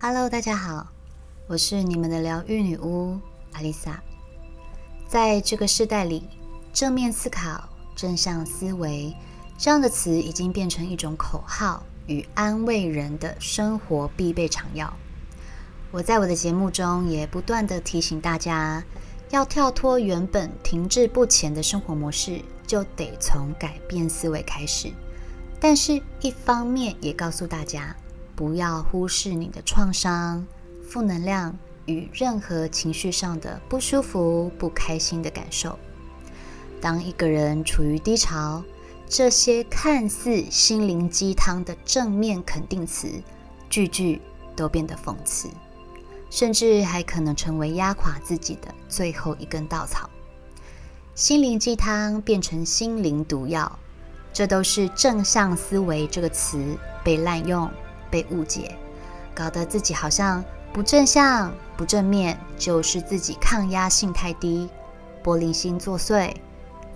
Hello，大家好，我是你们的疗愈女巫阿丽萨。在这个时代里，正面思考、正向思维这样的词已经变成一种口号与安慰人的生活必备常药。我在我的节目中也不断的提醒大家，要跳脱原本停滞不前的生活模式，就得从改变思维开始。但是，一方面也告诉大家。不要忽视你的创伤、负能量与任何情绪上的不舒服、不开心的感受。当一个人处于低潮，这些看似心灵鸡汤的正面肯定词，句句都变得讽刺，甚至还可能成为压垮自己的最后一根稻草。心灵鸡汤变成心灵毒药，这都是正向思维这个词被滥用。被误解，搞得自己好像不正向、不正面，就是自己抗压性太低、玻璃心作祟、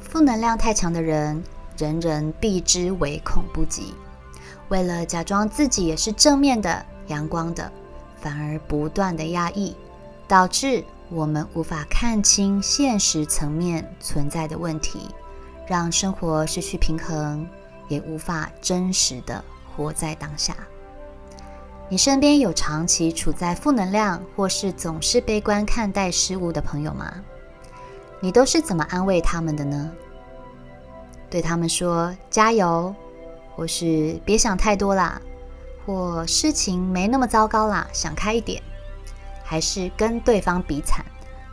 负能量太强的人，人人避之唯恐不及。为了假装自己也是正面的、阳光的，反而不断的压抑，导致我们无法看清现实层面存在的问题，让生活失去平衡，也无法真实的活在当下。你身边有长期处在负能量，或是总是悲观看待事物的朋友吗？你都是怎么安慰他们的呢？对他们说加油，或是别想太多啦，或事情没那么糟糕啦，想开一点，还是跟对方比惨，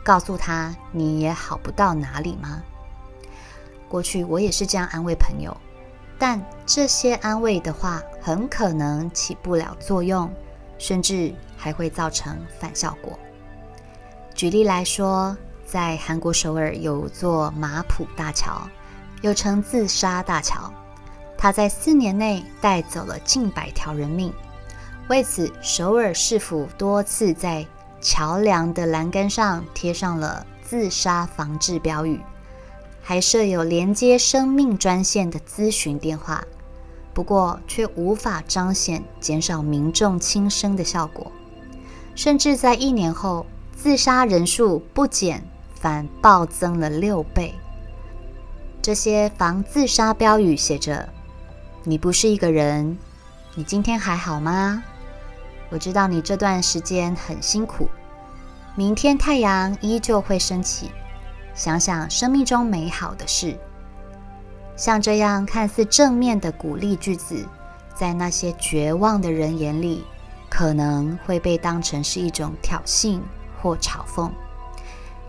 告诉他你也好不到哪里吗？过去我也是这样安慰朋友。但这些安慰的话很可能起不了作用，甚至还会造成反效果。举例来说，在韩国首尔有座马浦大桥，又称自杀大桥，它在四年内带走了近百条人命。为此，首尔市府多次在桥梁的栏杆上贴上了自杀防治标语。还设有连接生命专线的咨询电话，不过却无法彰显减少民众轻生的效果，甚至在一年后，自杀人数不减反暴增了六倍。这些防自杀标语写着：“你不是一个人，你今天还好吗？我知道你这段时间很辛苦，明天太阳依旧会升起。”想想生命中美好的事，像这样看似正面的鼓励句子，在那些绝望的人眼里，可能会被当成是一种挑衅或嘲讽。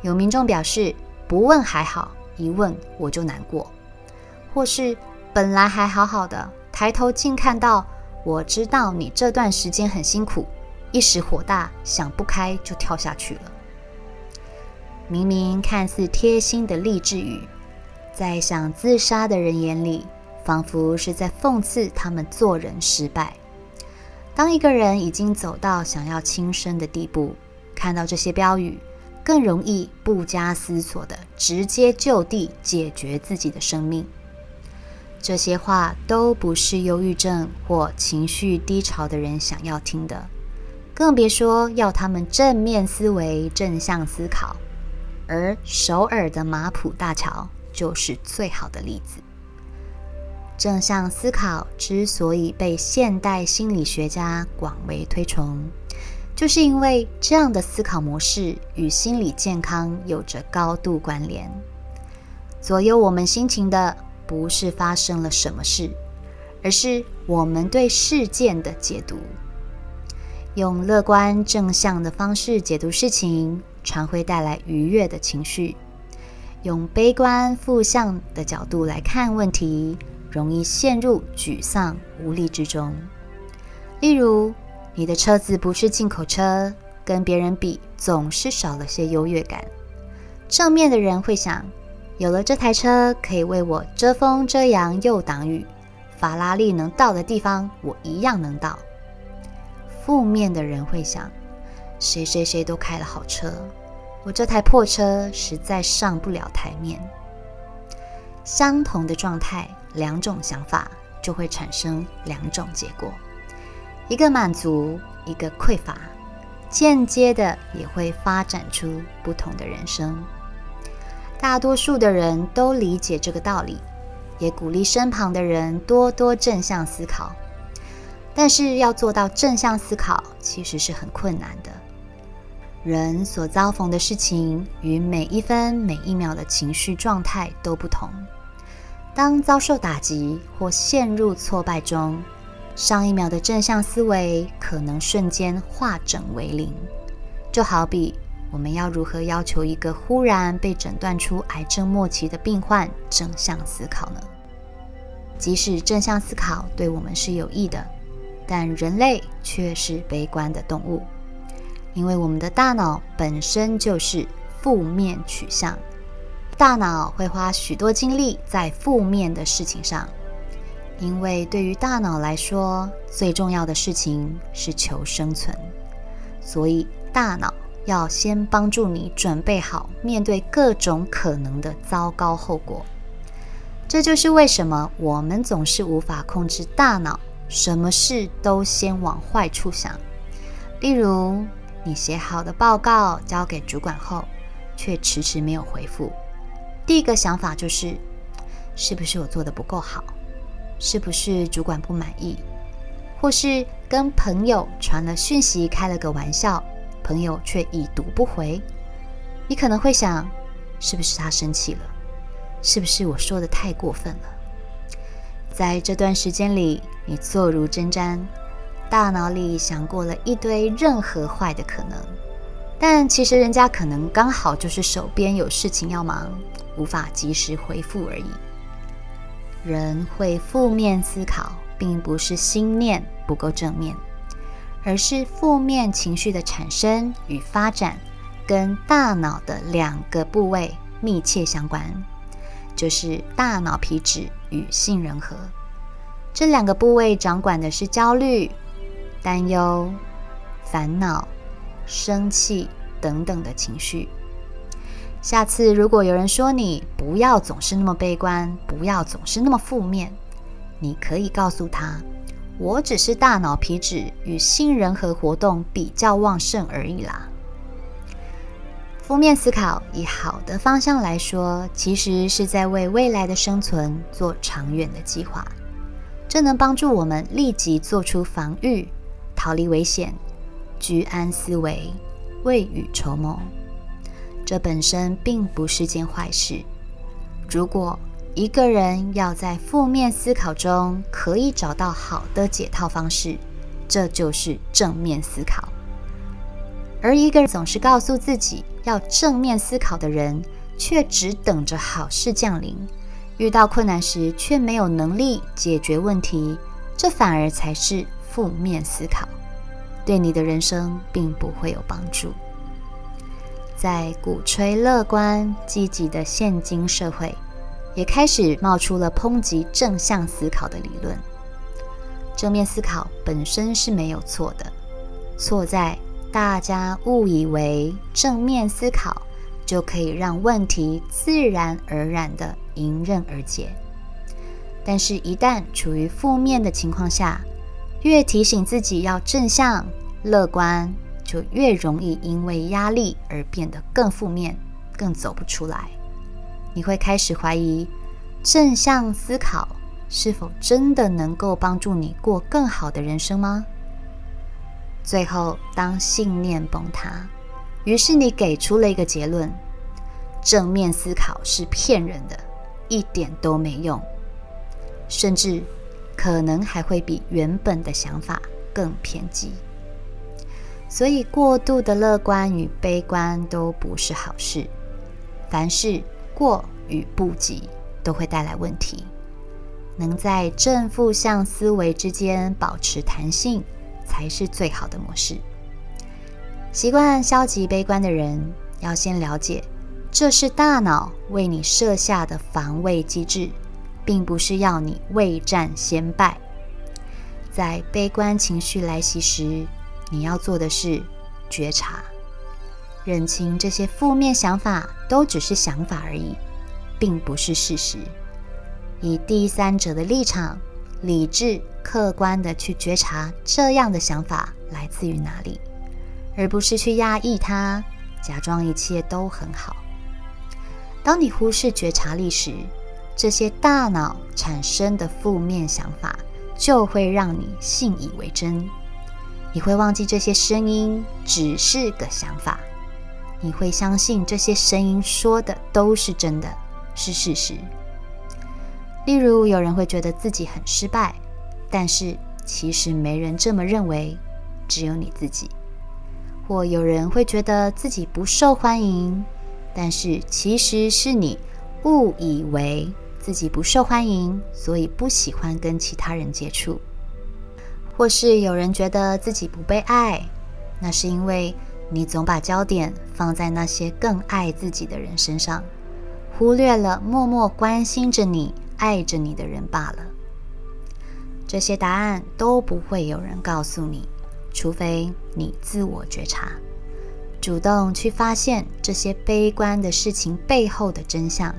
有民众表示：“不问还好，一问我就难过。”或是本来还好好的，抬头竟看到“我知道你这段时间很辛苦”，一时火大，想不开就跳下去了。明明看似贴心的励志语，在想自杀的人眼里，仿佛是在讽刺他们做人失败。当一个人已经走到想要轻生的地步，看到这些标语，更容易不加思索的直接就地解决自己的生命。这些话都不是忧郁症或情绪低潮的人想要听的，更别说要他们正面思维、正向思考。而首尔的马浦大桥就是最好的例子。正向思考之所以被现代心理学家广为推崇，就是因为这样的思考模式与心理健康有着高度关联。左右我们心情的不是发生了什么事，而是我们对事件的解读。用乐观正向的方式解读事情。常会带来愉悦的情绪。用悲观负向的角度来看问题，容易陷入沮丧无力之中。例如，你的车子不是进口车，跟别人比总是少了些优越感。正面的人会想，有了这台车可以为我遮风遮阳又挡雨，法拉利能到的地方我一样能到。负面的人会想。谁谁谁都开了好车，我这台破车实在上不了台面。相同的状态，两种想法就会产生两种结果。一个满足，一个匮乏，间接的也会发展出不同的人生。大多数的人都理解这个道理，也鼓励身旁的人多多正向思考。但是要做到正向思考，其实是很困难的。人所遭逢的事情与每一分每一秒的情绪状态都不同。当遭受打击或陷入挫败中，上一秒的正向思维可能瞬间化整为零。就好比我们要如何要求一个忽然被诊断出癌症末期的病患正向思考呢？即使正向思考对我们是有益的。但人类却是悲观的动物，因为我们的大脑本身就是负面取向，大脑会花许多精力在负面的事情上，因为对于大脑来说，最重要的事情是求生存，所以大脑要先帮助你准备好面对各种可能的糟糕后果。这就是为什么我们总是无法控制大脑。什么事都先往坏处想，例如你写好的报告交给主管后，却迟迟没有回复，第一个想法就是，是不是我做的不够好？是不是主管不满意？或是跟朋友传了讯息，开了个玩笑，朋友却已读不回？你可能会想，是不是他生气了？是不是我说的太过分了？在这段时间里。你坐如针毡，大脑里想过了一堆任何坏的可能，但其实人家可能刚好就是手边有事情要忙，无法及时回复而已。人会负面思考，并不是心念不够正面，而是负面情绪的产生与发展跟大脑的两个部位密切相关，就是大脑皮质与杏仁核。这两个部位掌管的是焦虑、担忧、烦恼、生气等等的情绪。下次如果有人说你不要总是那么悲观，不要总是那么负面，你可以告诉他：“我只是大脑皮质与杏仁核活动比较旺盛而已啦。”负面思考以好的方向来说，其实是在为未来的生存做长远的计划。这能帮助我们立即做出防御、逃离危险、居安思危、未雨绸缪。这本身并不是件坏事。如果一个人要在负面思考中可以找到好的解套方式，这就是正面思考。而一个人总是告诉自己要正面思考的人，却只等着好事降临。遇到困难时却没有能力解决问题，这反而才是负面思考，对你的人生并不会有帮助。在鼓吹乐观积极的现今社会，也开始冒出了抨击正向思考的理论。正面思考本身是没有错的，错在大家误以为正面思考就可以让问题自然而然的。迎刃而解，但是，一旦处于负面的情况下，越提醒自己要正向、乐观，就越容易因为压力而变得更负面，更走不出来。你会开始怀疑，正向思考是否真的能够帮助你过更好的人生吗？最后，当信念崩塌，于是你给出了一个结论：正面思考是骗人的。一点都没用，甚至可能还会比原本的想法更偏激。所以，过度的乐观与悲观都不是好事。凡事过与不及都会带来问题。能在正负向思维之间保持弹性，才是最好的模式。习惯消极悲观的人，要先了解。这是大脑为你设下的防卫机制，并不是要你未战先败。在悲观情绪来袭时，你要做的是觉察，认清这些负面想法都只是想法而已，并不是事实。以第三者的立场理智、客观的去觉察这样的想法来自于哪里，而不是去压抑它，假装一切都很好。当你忽视觉察力时，这些大脑产生的负面想法就会让你信以为真。你会忘记这些声音只是个想法，你会相信这些声音说的都是真的，是事实。例如，有人会觉得自己很失败，但是其实没人这么认为，只有你自己；或有人会觉得自己不受欢迎，但是其实是你误以为自己不受欢迎，所以不喜欢跟其他人接触。或是有人觉得自己不被爱，那是因为你总把焦点放在那些更爱自己的人身上，忽略了默默关心着你、爱着你的人罢了。这些答案都不会有人告诉你，除非你自我觉察，主动去发现这些悲观的事情背后的真相。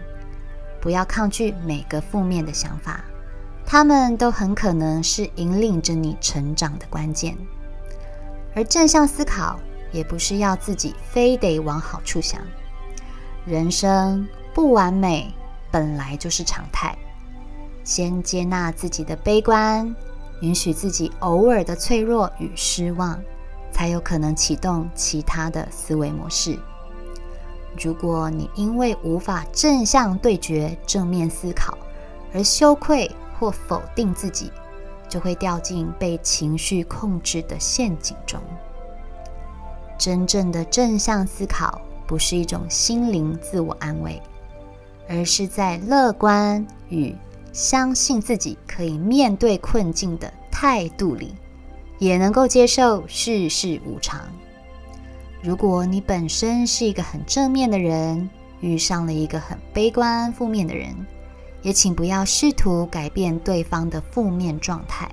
不要抗拒每个负面的想法。他们都很可能是引领着你成长的关键，而正向思考也不是要自己非得往好处想。人生不完美本来就是常态，先接纳自己的悲观，允许自己偶尔的脆弱与失望，才有可能启动其他的思维模式。如果你因为无法正向对决正面思考而羞愧，或否定自己，就会掉进被情绪控制的陷阱中。真正的正向思考，不是一种心灵自我安慰，而是在乐观与相信自己可以面对困境的态度里，也能够接受世事无常。如果你本身是一个很正面的人，遇上了一个很悲观负面的人。也请不要试图改变对方的负面状态。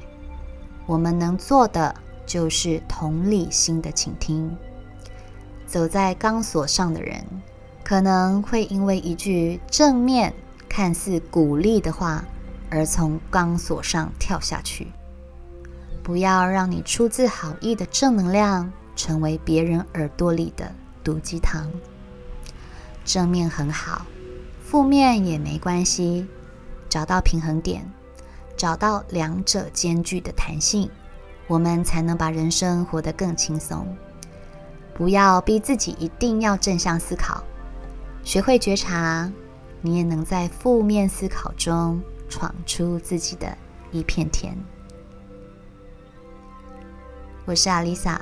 我们能做的就是同理心的倾听。走在钢索上的人，可能会因为一句正面、看似鼓励的话，而从钢索上跳下去。不要让你出自好意的正能量成为别人耳朵里的毒鸡汤。正面很好，负面也没关系。找到平衡点，找到两者兼具的弹性，我们才能把人生活得更轻松。不要逼自己一定要正向思考，学会觉察，你也能在负面思考中闯出自己的一片天。我是阿丽萨，